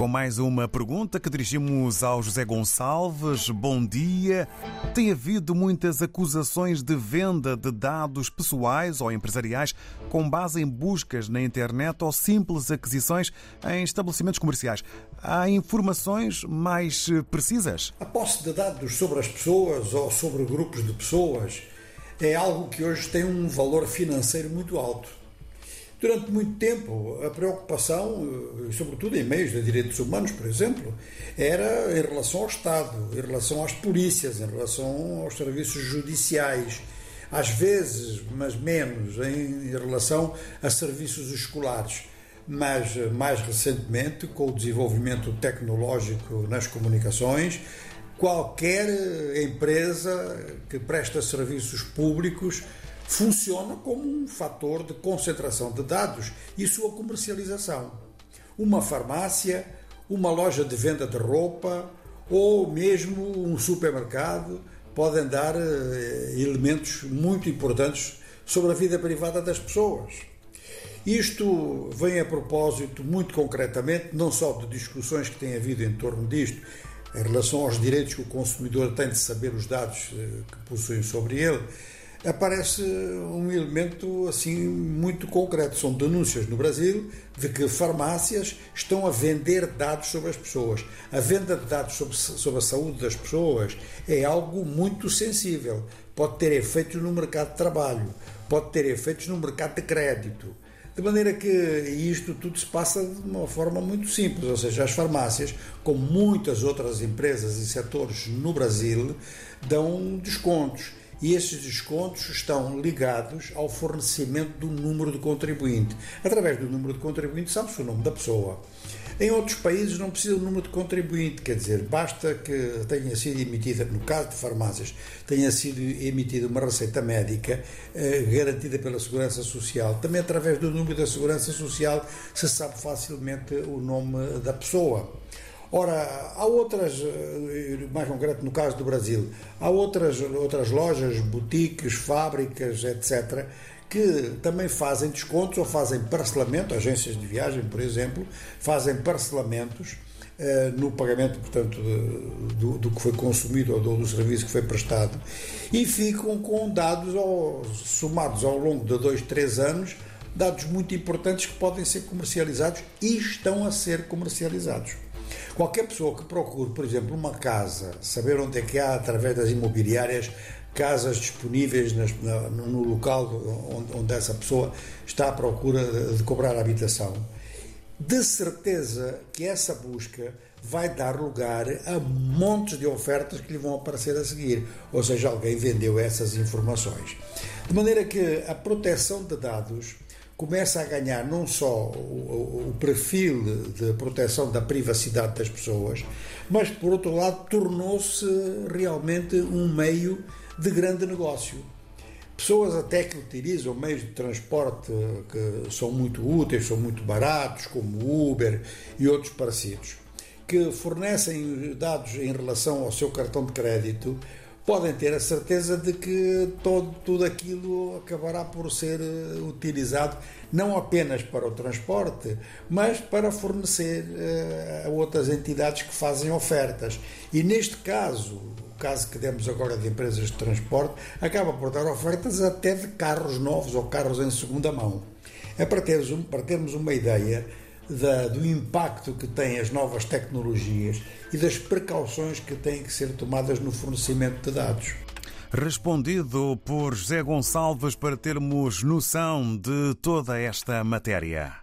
Com mais uma pergunta que dirigimos ao José Gonçalves. Bom dia. Tem havido muitas acusações de venda de dados pessoais ou empresariais com base em buscas na internet ou simples aquisições em estabelecimentos comerciais. Há informações mais precisas? A posse de dados sobre as pessoas ou sobre grupos de pessoas é algo que hoje tem um valor financeiro muito alto. Durante muito tempo, a preocupação, eh, sobretudo em meios de direitos humanos, por exemplo, era em relação ao Estado, em relação às polícias, em relação aos serviços judiciais, às vezes, mas menos, em relação a serviços escolares. Mas, mais recentemente, com o desenvolvimento tecnológico nas comunicações, qualquer empresa que presta serviços públicos funciona como um fator de concentração de dados e sua comercialização. Uma farmácia, uma loja de venda de roupa ou mesmo um supermercado podem dar eh, elementos muito importantes sobre a vida privada das pessoas. Isto vem a propósito, muito concretamente, não só de discussões que têm havido em torno disto, em relação aos direitos que o consumidor tem de saber os dados eh, que possuem sobre ele, aparece um elemento assim muito concreto. São denúncias no Brasil de que farmácias estão a vender dados sobre as pessoas. A venda de dados sobre, sobre a saúde das pessoas é algo muito sensível. Pode ter efeitos no mercado de trabalho, pode ter efeitos no mercado de crédito. De maneira que isto tudo se passa de uma forma muito simples, ou seja, as farmácias, como muitas outras empresas e setores no Brasil, dão descontos e esses descontos estão ligados ao fornecimento do número de contribuinte. Através do número de contribuinte sabe-se o nome da pessoa. Em outros países não precisa do número de contribuinte, quer dizer, basta que tenha sido emitida, no caso de farmácias, tenha sido emitida uma receita médica eh, garantida pela Segurança Social. Também através do número da Segurança Social se sabe facilmente o nome da pessoa. Ora, há outras, eh, mais concreto no caso do Brasil, há outras, outras lojas, boutiques, fábricas, etc., que também fazem descontos ou fazem parcelamento, agências de viagem, por exemplo, fazem parcelamentos eh, no pagamento, portanto, do, do, que foi consumido ou do, do, serviço que foi prestado e ficam com dados ao, somados ao longo de dois, três anos, dados muito importantes que podem ser comercializados e estão a ser comercializados. Qualquer pessoa que procure, por exemplo, uma casa, saber onde é que há, através das imobiliárias, casas disponíveis nas, no local onde, onde, essa pessoa está à procura de, de cobrar a habitação, de certeza que essa busca vai dar lugar a montes de ofertas que lhe vão aparecer a seguir. Ou seja, alguém vendeu essas informações. De maneira que a proteção de dados começa a ganhar não só o, o, perfil de proteção da privacidade das pessoas, mas, por outro lado, tornou-se realmente um meio de grande negócio. Pessoas até que utilizam meios de transporte que são muito úteis, são muito baratos, como Uber e outros parecidos, que fornecem dados em relação ao seu cartão de crédito, podem ter a certeza de que todo, tudo aquilo acabará por ser eh, utilizado não apenas para o transporte, mas para fornecer uh, a outras entidades que fazem ofertas. E neste caso, o caso que demos agora de empresas de transporte, acaba por dar ofertas até de carros novos ou carros em segunda mão. É para termos, para termos uma ideia da, do impacto que têm as novas tecnologias e das precauções que têm que ser tomadas no fornecimento de dados. Respondido por José Gonçalves para termos noção de toda esta matéria.